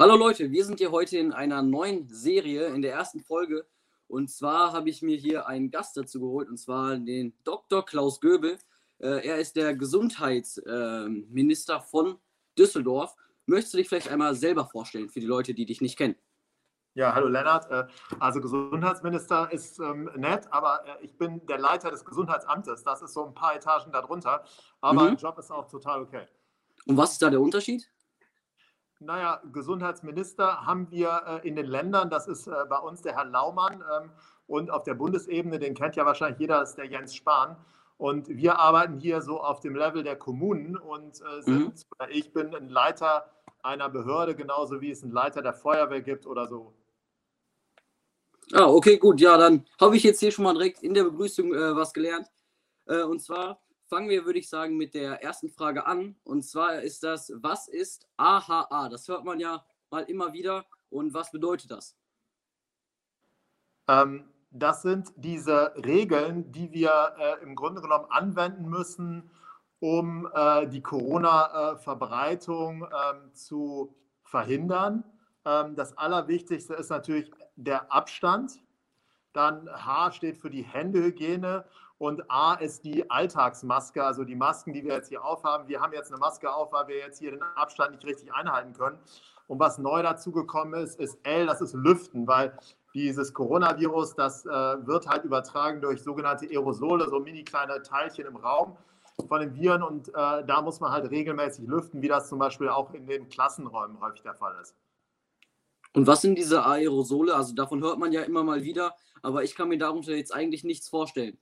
Hallo Leute, wir sind hier heute in einer neuen Serie, in der ersten Folge. Und zwar habe ich mir hier einen Gast dazu geholt, und zwar den Dr. Klaus Göbel. Äh, er ist der Gesundheitsminister äh, von Düsseldorf. Möchtest du dich vielleicht einmal selber vorstellen für die Leute, die dich nicht kennen? Ja, hallo Lennart. Äh, also Gesundheitsminister ist ähm, nett, aber äh, ich bin der Leiter des Gesundheitsamtes. Das ist so ein paar Etagen darunter. Aber mhm. Job ist auch total okay. Und was ist da der Unterschied? Naja, Gesundheitsminister haben wir äh, in den Ländern. Das ist bei uns der Herr Laumann. Ähm, und auf der Bundesebene, den kennt ja wahrscheinlich jeder, ist der Jens Spahn. Und wir arbeiten hier so auf dem Level der Kommunen und sind, mhm. ich bin ein Leiter einer Behörde, genauso wie es einen Leiter der Feuerwehr gibt oder so. Ah, okay, gut. Ja, dann habe ich jetzt hier schon mal direkt in der Begrüßung äh, was gelernt. Äh, und zwar fangen wir, würde ich sagen, mit der ersten Frage an. Und zwar ist das, was ist AHA? Das hört man ja mal immer wieder. Und was bedeutet das? Ähm, das sind diese Regeln, die wir äh, im Grunde genommen anwenden müssen, um äh, die Corona-Verbreitung ähm, zu verhindern. Ähm, das Allerwichtigste ist natürlich der Abstand. Dann H steht für die Händehygiene und A ist die Alltagsmaske, also die Masken, die wir jetzt hier aufhaben. Wir haben jetzt eine Maske auf, weil wir jetzt hier den Abstand nicht richtig einhalten können. Und was neu dazugekommen ist, ist L, das ist Lüften, weil dieses Coronavirus, das äh, wird halt übertragen durch sogenannte Aerosole, so mini kleine Teilchen im Raum von den Viren. Und äh, da muss man halt regelmäßig lüften, wie das zum Beispiel auch in den Klassenräumen häufig der Fall ist. Und was sind diese Aerosole? Also davon hört man ja immer mal wieder, aber ich kann mir darunter jetzt eigentlich nichts vorstellen.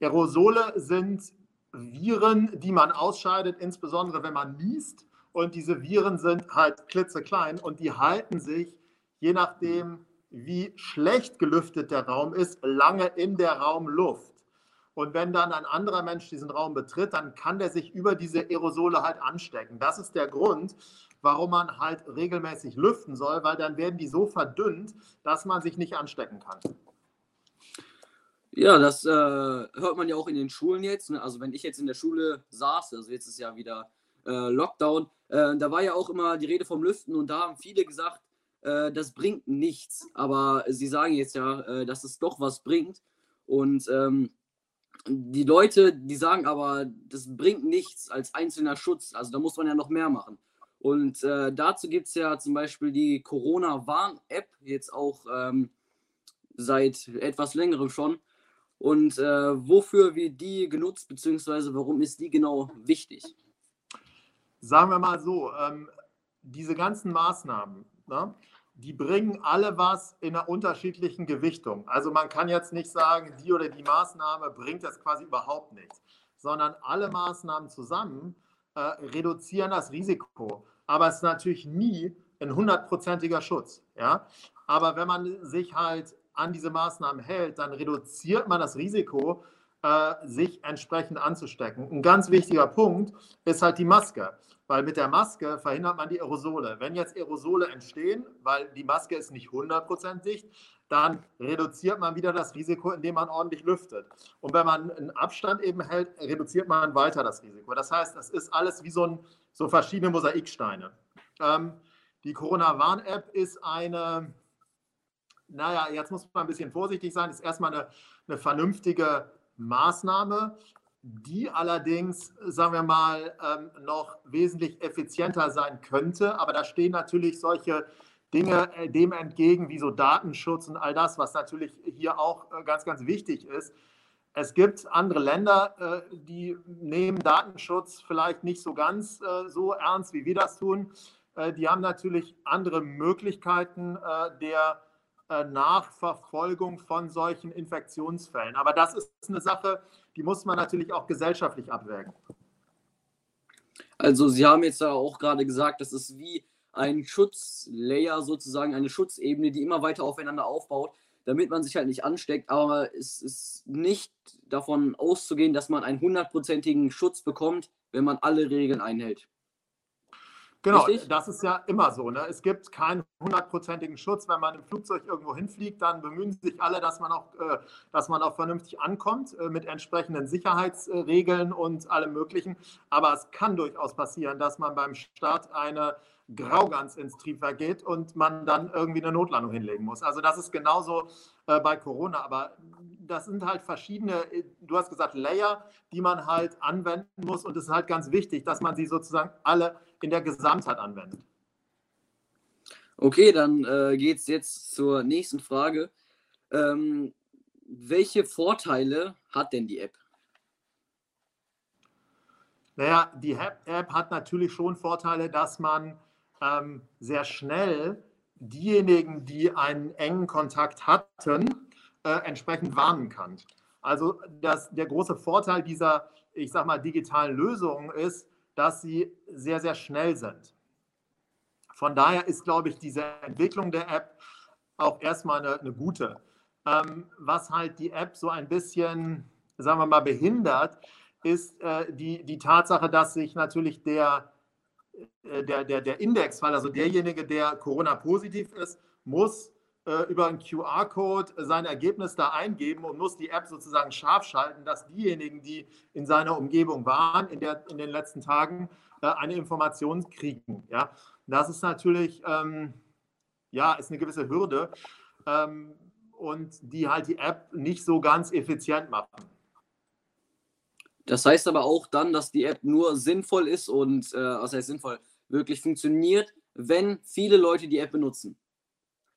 Aerosole sind Viren, die man ausscheidet, insbesondere wenn man niest. Und diese Viren sind halt klitzeklein und die halten sich, je nachdem, wie schlecht gelüftet der Raum ist, lange in der Raumluft. Und wenn dann ein anderer Mensch diesen Raum betritt, dann kann der sich über diese Aerosole halt anstecken. Das ist der Grund, warum man halt regelmäßig lüften soll, weil dann werden die so verdünnt, dass man sich nicht anstecken kann. Ja, das äh, hört man ja auch in den Schulen jetzt. Ne? Also wenn ich jetzt in der Schule saß, also jetzt ist ja wieder äh, Lockdown, äh, da war ja auch immer die Rede vom Lüften und da haben viele gesagt, äh, das bringt nichts. Aber sie sagen jetzt ja, äh, dass es doch was bringt. Und ähm, die Leute, die sagen aber, das bringt nichts als einzelner Schutz. Also da muss man ja noch mehr machen. Und äh, dazu gibt es ja zum Beispiel die Corona-Warn-App, jetzt auch ähm, seit etwas längerem schon. Und äh, wofür wird die genutzt, beziehungsweise warum ist die genau wichtig? Sagen wir mal so, ähm, diese ganzen Maßnahmen, ne, die bringen alle was in einer unterschiedlichen Gewichtung. Also man kann jetzt nicht sagen, die oder die Maßnahme bringt das quasi überhaupt nichts, sondern alle Maßnahmen zusammen äh, reduzieren das Risiko. Aber es ist natürlich nie ein hundertprozentiger Schutz. Ja? Aber wenn man sich halt an diese Maßnahmen hält, dann reduziert man das Risiko, äh, sich entsprechend anzustecken. Ein ganz wichtiger Punkt ist halt die Maske, weil mit der Maske verhindert man die Aerosole. Wenn jetzt Aerosole entstehen, weil die Maske ist nicht 100% dicht, dann reduziert man wieder das Risiko, indem man ordentlich lüftet. Und wenn man einen Abstand eben hält, reduziert man weiter das Risiko. Das heißt, das ist alles wie so, ein, so verschiedene Mosaiksteine. Ähm, die Corona-Warn-App ist eine, naja, jetzt muss man ein bisschen vorsichtig sein, ist erstmal eine, eine vernünftige Maßnahme, die allerdings, sagen wir mal, ähm, noch wesentlich effizienter sein könnte. Aber da stehen natürlich solche Dinge äh, dem entgegen, wie so Datenschutz und all das, was natürlich hier auch äh, ganz, ganz wichtig ist. Es gibt andere Länder, äh, die nehmen Datenschutz vielleicht nicht so ganz so ernst, wie wir das tun. Die haben natürlich andere Möglichkeiten der Nachverfolgung von solchen Infektionsfällen. Aber das ist eine Sache, die muss man natürlich auch gesellschaftlich abwägen. Also Sie haben jetzt ja auch gerade gesagt, das ist wie ein Schutzlayer sozusagen, eine Schutzebene, die immer weiter aufeinander aufbaut, damit man sich halt nicht ansteckt. Aber es ist nicht davon auszugehen, dass man einen hundertprozentigen Schutz bekommt, wenn man alle Regeln einhält. Genau, Richtig? das ist ja immer so. Ne? Es gibt keinen hundertprozentigen Schutz. Wenn man im Flugzeug irgendwo hinfliegt, dann bemühen sich alle, dass man auch, äh, dass man auch vernünftig ankommt äh, mit entsprechenden Sicherheitsregeln und allem Möglichen. Aber es kann durchaus passieren, dass man beim Start eine Graugans ins Triebwerk geht und man dann irgendwie eine Notlandung hinlegen muss. Also das ist genauso äh, bei Corona, aber das sind halt verschiedene, du hast gesagt, Layer, die man halt anwenden muss und es ist halt ganz wichtig, dass man sie sozusagen alle in der Gesamtheit anwendet. Okay, dann äh, geht es jetzt zur nächsten Frage. Ähm, welche Vorteile hat denn die App? Naja, die App hat natürlich schon Vorteile, dass man ähm, sehr schnell diejenigen, die einen engen Kontakt hatten, äh, entsprechend warnen kann. Also das, der große Vorteil dieser, ich sag mal, digitalen Lösungen ist, dass sie sehr, sehr schnell sind. Von daher ist, glaube ich, diese Entwicklung der App auch erstmal eine, eine gute. Ähm, was halt die App so ein bisschen, sagen wir mal, behindert, ist äh, die, die Tatsache, dass sich natürlich der, äh, der, der, der Indexfall, also derjenige, der Corona-positiv ist, muss über einen QR-Code sein Ergebnis da eingeben und muss die App sozusagen scharf schalten, dass diejenigen, die in seiner Umgebung waren in, der, in den letzten Tagen, äh, eine Information kriegen. Ja? Das ist natürlich ähm, ja, ist eine gewisse Hürde ähm, und die halt die App nicht so ganz effizient machen. Das heißt aber auch dann, dass die App nur sinnvoll ist und, äh, was heißt sinnvoll, wirklich funktioniert, wenn viele Leute die App benutzen.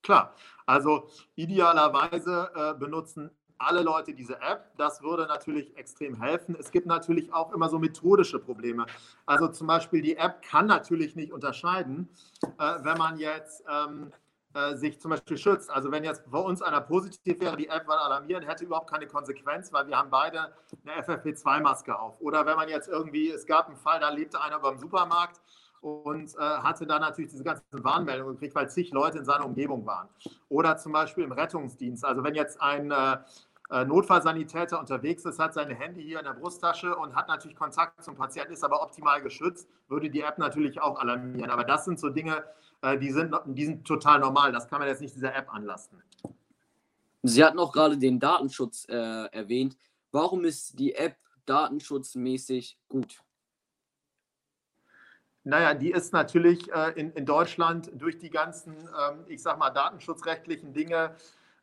Klar, also idealerweise äh, benutzen alle Leute diese App. Das würde natürlich extrem helfen. Es gibt natürlich auch immer so methodische Probleme. Also zum Beispiel die App kann natürlich nicht unterscheiden, äh, wenn man jetzt ähm, äh, sich zum Beispiel schützt. Also wenn jetzt bei uns einer positiv wäre, die App war alarmieren, hätte überhaupt keine Konsequenz, weil wir haben beide eine FFP2-Maske auf. Oder wenn man jetzt irgendwie, es gab einen Fall, da lebte einer beim Supermarkt und äh, hatte dann natürlich diese ganzen Warnmeldungen gekriegt, weil zig Leute in seiner Umgebung waren. Oder zum Beispiel im Rettungsdienst. Also wenn jetzt ein äh, äh Notfallsanitäter unterwegs ist, hat seine Hände hier in der Brusttasche und hat natürlich Kontakt zum Patienten, ist aber optimal geschützt, würde die App natürlich auch alarmieren. Aber das sind so Dinge, äh, die, sind, die sind total normal. Das kann man jetzt nicht dieser App anlasten. Sie hatten auch gerade den Datenschutz äh, erwähnt. Warum ist die App datenschutzmäßig gut? Naja, die ist natürlich äh, in, in Deutschland durch die ganzen, ähm, ich sag mal, datenschutzrechtlichen Dinge,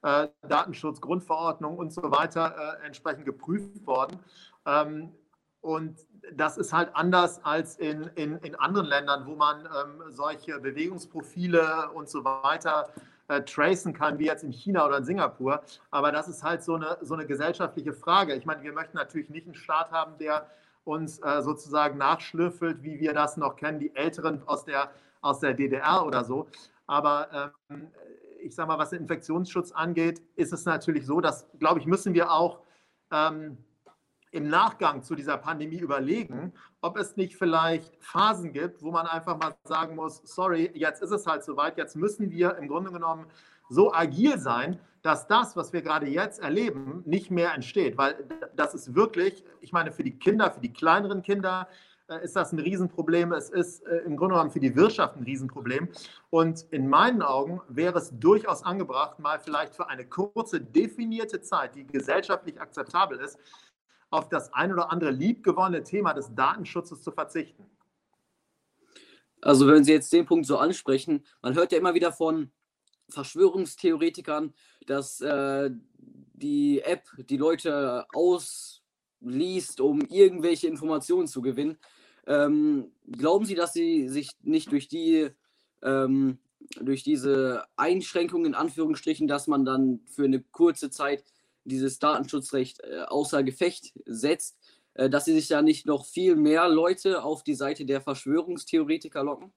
äh, Datenschutzgrundverordnung und so weiter äh, entsprechend geprüft worden. Ähm, und das ist halt anders als in, in, in anderen Ländern, wo man ähm, solche Bewegungsprofile und so weiter äh, tracen kann, wie jetzt in China oder in Singapur. Aber das ist halt so eine, so eine gesellschaftliche Frage. Ich meine, wir möchten natürlich nicht einen Staat haben, der uns äh, sozusagen nachschlüffelt, wie wir das noch kennen, die Älteren aus der, aus der DDR oder so. Aber ähm, ich sage mal, was den Infektionsschutz angeht, ist es natürlich so, dass, glaube ich, müssen wir auch ähm, im Nachgang zu dieser Pandemie überlegen, ob es nicht vielleicht Phasen gibt, wo man einfach mal sagen muss, sorry, jetzt ist es halt soweit, jetzt müssen wir im Grunde genommen so agil sein, dass das, was wir gerade jetzt erleben, nicht mehr entsteht. Weil das ist wirklich, ich meine, für die Kinder, für die kleineren Kinder, äh, ist das ein Riesenproblem. Es ist äh, im Grunde genommen für die Wirtschaft ein Riesenproblem. Und in meinen Augen wäre es durchaus angebracht, mal vielleicht für eine kurze, definierte Zeit, die gesellschaftlich akzeptabel ist, auf das ein oder andere liebgewonnene Thema des Datenschutzes zu verzichten. Also wenn Sie jetzt den Punkt so ansprechen, man hört ja immer wieder von Verschwörungstheoretikern, dass äh, die App die Leute ausliest, um irgendwelche Informationen zu gewinnen. Ähm, glauben Sie, dass Sie sich nicht durch die ähm, durch diese Einschränkungen in Anführungsstrichen, dass man dann für eine kurze Zeit dieses Datenschutzrecht äh, außer Gefecht setzt, äh, dass sie sich da nicht noch viel mehr Leute auf die Seite der Verschwörungstheoretiker locken?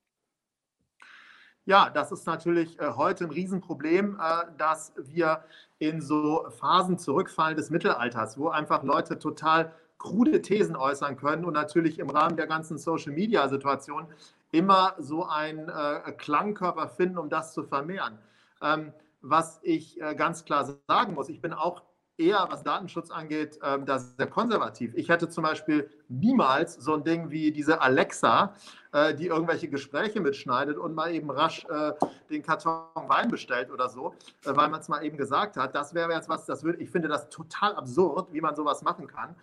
Ja, das ist natürlich äh, heute ein Riesenproblem, äh, dass wir in so Phasen zurückfallen des Mittelalters, wo einfach Leute total krude Thesen äußern können und natürlich im Rahmen der ganzen Social-Media-Situation immer so einen äh, Klangkörper finden, um das zu vermehren. Ähm, was ich ganz klar sagen muss, ich bin auch eher, was Datenschutz angeht, ähm, da sehr konservativ. Ich hätte zum Beispiel niemals so ein Ding wie diese Alexa, äh, die irgendwelche Gespräche mitschneidet und mal eben rasch äh, den Karton Wein bestellt oder so, äh, weil man es mal eben gesagt hat. Das wäre jetzt was, das würde, ich finde das total absurd, wie man sowas machen kann.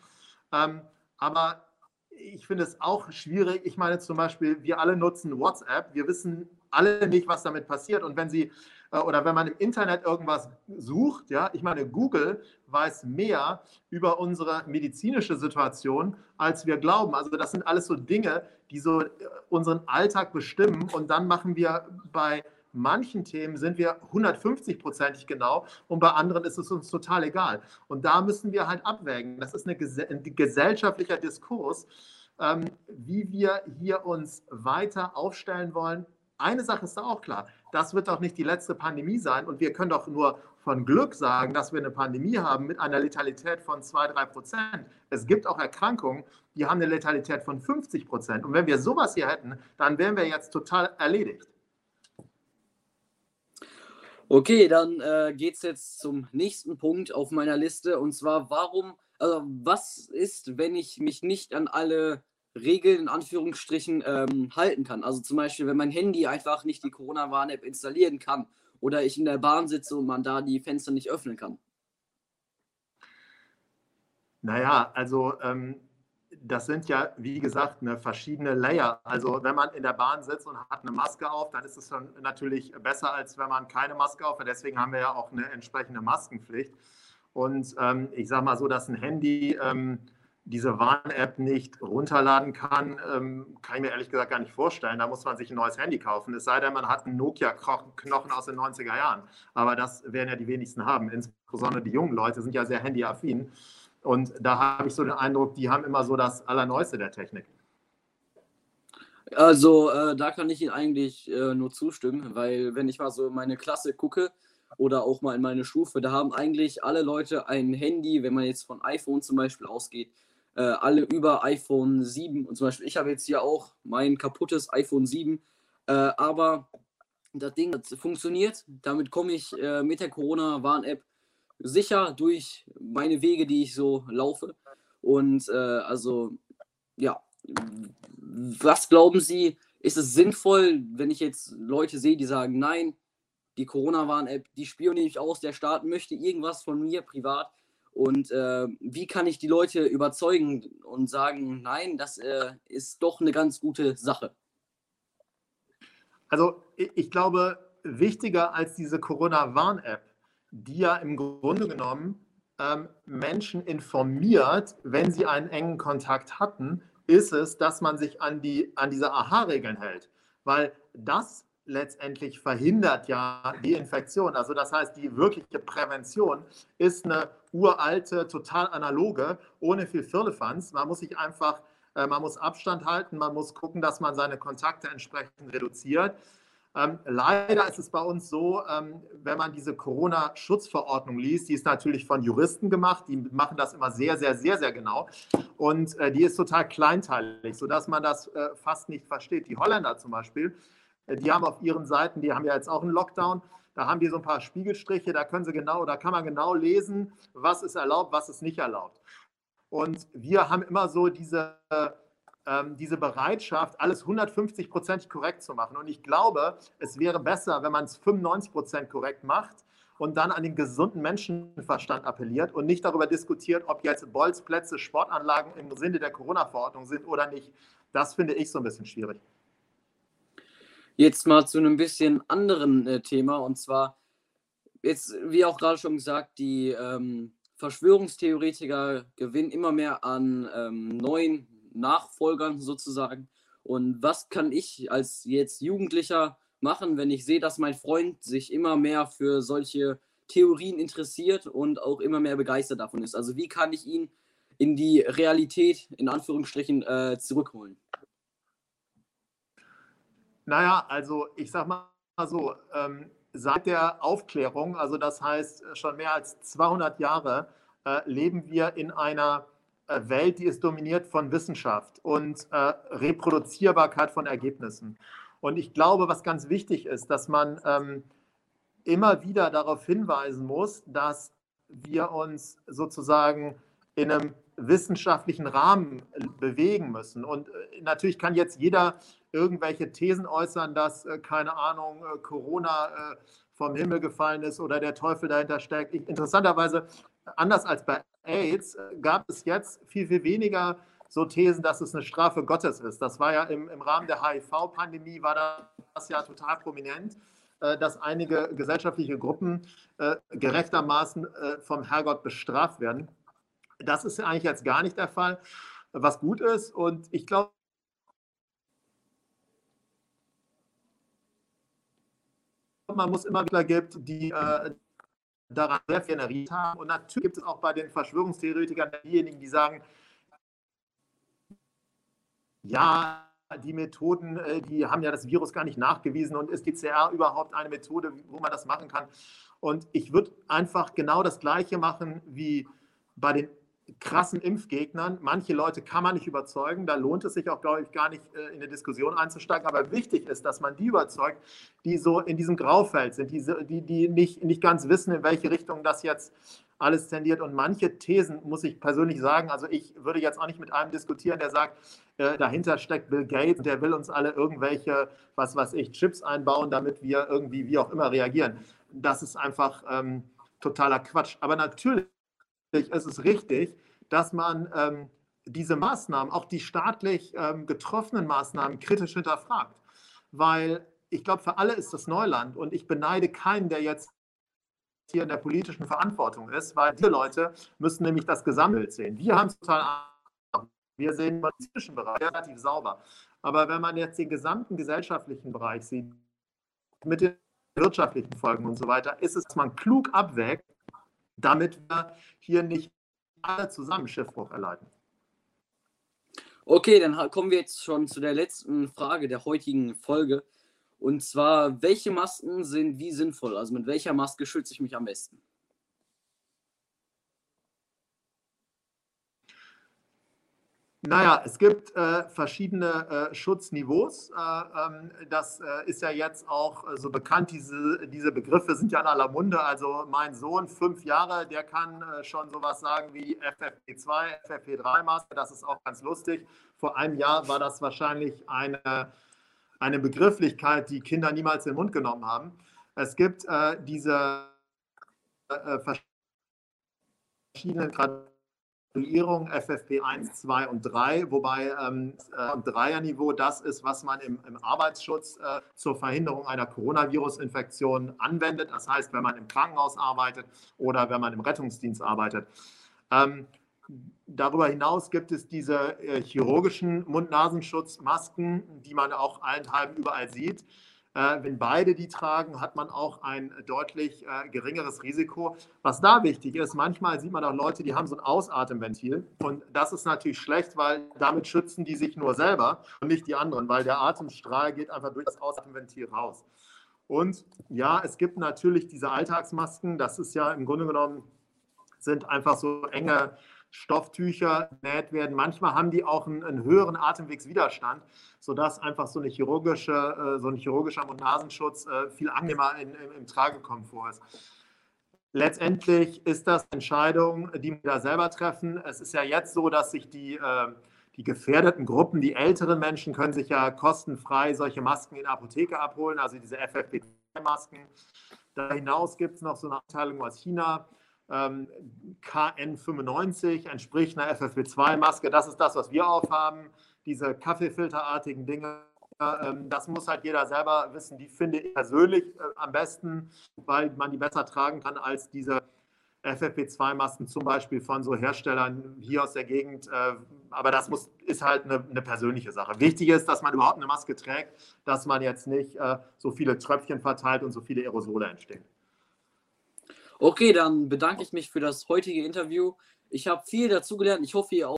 Ähm, aber ich finde es auch schwierig. Ich meine zum Beispiel, wir alle nutzen WhatsApp. Wir wissen alle nicht, was damit passiert. Und wenn Sie oder wenn man im Internet irgendwas sucht, ja, ich meine, Google weiß mehr über unsere medizinische Situation, als wir glauben. Also das sind alles so Dinge, die so äh, unseren Alltag bestimmen. Und dann machen wir bei manchen Themen sind wir 150-prozentig genau und bei anderen ist es uns total egal. Und da müssen wir halt abwägen. Das ist ein gesellschaftlicher Diskurs, ähm, wie wir hier uns weiter aufstellen wollen. Eine Sache ist da auch klar, das wird doch nicht die letzte Pandemie sein und wir können doch nur von Glück sagen, dass wir eine Pandemie haben mit einer Letalität von 2, 3 Prozent. Es gibt auch Erkrankungen, die haben eine Letalität von 50 Prozent. Und wenn wir sowas hier hätten, dann wären wir jetzt total erledigt. Okay, dann äh, geht es jetzt zum nächsten Punkt auf meiner Liste. Und zwar, warum, also was ist, wenn ich mich nicht an alle Regeln in Anführungsstrichen ähm, halten kann? Also zum Beispiel, wenn mein Handy einfach nicht die Corona-Warn-App installieren kann oder ich in der Bahn sitze und man da die Fenster nicht öffnen kann. Naja, also ähm, das sind ja, wie gesagt, eine verschiedene Layer. Also wenn man in der Bahn sitzt und hat eine Maske auf, dann ist es schon natürlich besser, als wenn man keine Maske auf hat. Deswegen haben wir ja auch eine entsprechende Maskenpflicht. Und ähm, ich sage mal so, dass ein Handy ähm, diese Warn-App nicht runterladen kann, ähm, kann ich mir ehrlich gesagt gar nicht vorstellen. Da muss man sich ein neues Handy kaufen. Es sei denn, man hat einen Nokia-Knochen aus den 90er Jahren. Aber das werden ja die wenigsten haben. Insbesondere die jungen Leute sind ja sehr handyaffin. Und da habe ich so den Eindruck, die haben immer so das Allerneueste der Technik. Also äh, da kann ich Ihnen eigentlich äh, nur zustimmen, weil wenn ich mal so meine Klasse gucke oder auch mal in meine Stufe, da haben eigentlich alle Leute ein Handy, wenn man jetzt von iPhone zum Beispiel ausgeht, äh, alle über iPhone 7 und zum Beispiel ich habe jetzt hier auch mein kaputtes iPhone 7, äh, aber das Ding das funktioniert, damit komme ich äh, mit der Corona-Warn-App sicher durch meine Wege, die ich so laufe. Und äh, also, ja, was glauben Sie, ist es sinnvoll, wenn ich jetzt Leute sehe, die sagen, nein, die Corona-Warn-App, die spioniere ich aus, der Staat möchte irgendwas von mir privat. Und äh, wie kann ich die Leute überzeugen und sagen, nein, das äh, ist doch eine ganz gute Sache? Also ich glaube, wichtiger als diese Corona-Warn-App die ja im Grunde genommen ähm, Menschen informiert, wenn sie einen engen Kontakt hatten, ist es, dass man sich an, die, an diese AHA-Regeln hält. Weil das letztendlich verhindert ja die Infektion. Also das heißt, die wirkliche Prävention ist eine uralte, total analoge, ohne viel Firlefanz. Man muss sich einfach, äh, man muss Abstand halten, man muss gucken, dass man seine Kontakte entsprechend reduziert. Ähm, leider ist es bei uns so, ähm, wenn man diese Corona-Schutzverordnung liest, die ist natürlich von Juristen gemacht, die machen das immer sehr, sehr, sehr, sehr genau und äh, die ist total kleinteilig, sodass man das äh, fast nicht versteht. Die Holländer zum Beispiel, die haben auf ihren Seiten, die haben ja jetzt auch einen Lockdown, da haben die so ein paar Spiegelstriche, da können sie genau, da kann man genau lesen, was ist erlaubt, was ist nicht erlaubt. Und wir haben immer so diese ähm, diese Bereitschaft, alles 150 Prozent korrekt zu machen. Und ich glaube, es wäre besser, wenn man es 95 Prozent korrekt macht und dann an den gesunden Menschenverstand appelliert und nicht darüber diskutiert, ob jetzt Bolzplätze, Sportanlagen im Sinne der Corona-Verordnung sind oder nicht. Das finde ich so ein bisschen schwierig. Jetzt mal zu einem bisschen anderen äh, Thema und zwar, jetzt, wie auch gerade schon gesagt, die ähm, Verschwörungstheoretiker gewinnen immer mehr an ähm, neuen Nachfolgern sozusagen. Und was kann ich als jetzt Jugendlicher machen, wenn ich sehe, dass mein Freund sich immer mehr für solche Theorien interessiert und auch immer mehr begeistert davon ist? Also wie kann ich ihn in die Realität in Anführungsstrichen äh, zurückholen? Naja, also ich sag mal so, ähm, seit der Aufklärung, also das heißt schon mehr als 200 Jahre, äh, leben wir in einer äh, Welt, die ist dominiert von Wissenschaft und äh, Reproduzierbarkeit von Ergebnissen. Und ich glaube, was ganz wichtig ist, dass man ähm, immer wieder darauf hinweisen muss, dass wir uns sozusagen in einem wissenschaftlichen Rahmen bewegen müssen. Und äh, natürlich kann jetzt jeder irgendwelche Thesen äußern, dass, äh, keine Ahnung, äh, Corona äh, vom Himmel gefallen ist oder der Teufel dahinter steckt. Interessanterweise, anders als bei AIDS, gab es jetzt viel, viel weniger so Thesen, dass es eine Strafe Gottes ist. Das war ja im, im Rahmen der HIV-Pandemie, war das ja total prominent, dass einige gesellschaftliche Gruppen äh, gerechtermaßen äh, vom Herrgott bestraft werden. Das ist eigentlich jetzt gar nicht der Fall, was gut ist. Und ich glaube, man muss immer wieder gibt, die äh, daran Energie haben. Und natürlich gibt es auch bei den Verschwörungstheoretikern diejenigen, die sagen, ja, die Methoden, äh, die haben ja das Virus gar nicht nachgewiesen und ist PCR überhaupt eine Methode, wo man das machen kann? Und ich würde einfach genau das Gleiche machen wie bei den krassen Impfgegnern. Manche Leute kann man nicht überzeugen. Da lohnt es sich auch, glaube ich, gar nicht äh, in eine Diskussion einzusteigen. Aber wichtig ist, dass man die überzeugt, die so in diesem Graufeld sind, die, die, die nicht, nicht ganz wissen, in welche Richtung das jetzt alles tendiert. Und manche Thesen, muss ich persönlich sagen, also ich würde jetzt auch nicht mit einem diskutieren, der sagt, äh, dahinter steckt Bill Gates und der will uns alle irgendwelche, was weiß ich, Chips einbauen, damit wir irgendwie wie auch immer reagieren. Das ist einfach ähm, totaler Quatsch. Aber natürlich ist es richtig, dass man ähm, diese Maßnahmen, auch die staatlich ähm, getroffenen Maßnahmen, kritisch hinterfragt. Weil ich glaube, für alle ist das Neuland und ich beneide keinen, der jetzt hier in der politischen Verantwortung ist, weil die Leute müssen nämlich das Gesamtbild sehen. Wir haben es total wir sehen den medizinischen Bereich relativ sauber. Aber wenn man jetzt den gesamten gesellschaftlichen Bereich sieht, mit den wirtschaftlichen Folgen und so weiter, ist es, dass man klug abwägt, damit wir hier nicht alle zusammen Schiffbruch erleiden. Okay, dann kommen wir jetzt schon zu der letzten Frage der heutigen Folge. Und zwar, welche Masken sind wie sinnvoll? Also mit welcher Maske schütze ich mich am besten? Naja, es gibt äh, verschiedene äh, Schutzniveaus. Äh, ähm, das äh, ist ja jetzt auch äh, so bekannt. Diese, diese Begriffe sind ja in aller Munde. Also mein Sohn, fünf Jahre, der kann äh, schon sowas sagen wie FFP2, FFP3-Maske. Das ist auch ganz lustig. Vor einem Jahr war das wahrscheinlich eine, eine Begrifflichkeit, die Kinder niemals in den Mund genommen haben. Es gibt diese verschiedenen Kategorien Evaluierung FFP1, 2 und 3, wobei ähm, äh, Dreierniveau das ist, was man im, im Arbeitsschutz äh, zur Verhinderung einer Coronavirus-Infektion anwendet. Das heißt, wenn man im Krankenhaus arbeitet oder wenn man im Rettungsdienst arbeitet. Ähm, darüber hinaus gibt es diese äh, chirurgischen Mund-Nasenschutzmasken, die man auch allenthalben überall sieht. Äh, wenn beide die tragen, hat man auch ein deutlich äh, geringeres Risiko. Was da wichtig ist, manchmal sieht man auch Leute, die haben so ein Ausatemventil. Und das ist natürlich schlecht, weil damit schützen die sich nur selber und nicht die anderen, weil der Atemstrahl geht einfach durch das Ausatemventil raus. Und ja, es gibt natürlich diese Alltagsmasken. Das ist ja im Grunde genommen, sind einfach so enge Stofftücher genäht werden. Manchmal haben die auch einen, einen höheren Atemwegswiderstand, sodass einfach so, eine chirurgische, äh, so ein chirurgischer Mund-Nasenschutz äh, viel angenehmer in, im, im Tragekomfort ist. Letztendlich ist das Entscheidung, die wir da selber treffen. Es ist ja jetzt so, dass sich die, äh, die gefährdeten Gruppen, die älteren Menschen, können sich ja kostenfrei solche Masken in der Apotheke abholen, also diese FFP2-Masken. Darüber hinaus gibt es noch so eine Abteilung aus China, KN95 entspricht einer FFP2-Maske. Das ist das, was wir aufhaben. Diese Kaffeefilterartigen Dinge, ähm, das muss halt jeder selber wissen. Die finde ich persönlich äh, am besten, weil man die besser tragen kann als diese FFP2-Masken zum Beispiel von so Herstellern hier aus der Gegend. Äh, aber das muss, ist halt eine, eine, persönliche Sache. Wichtig ist, dass man überhaupt eine Maske trägt, dass man jetzt nicht äh, so viele Tröpfchen verteilt und so viele Aerosole entstehen. Okay, dann bedanke ich mich für das heutige Interview. Ich habe viel dazugelernt. Ich hoffe, ihr auch.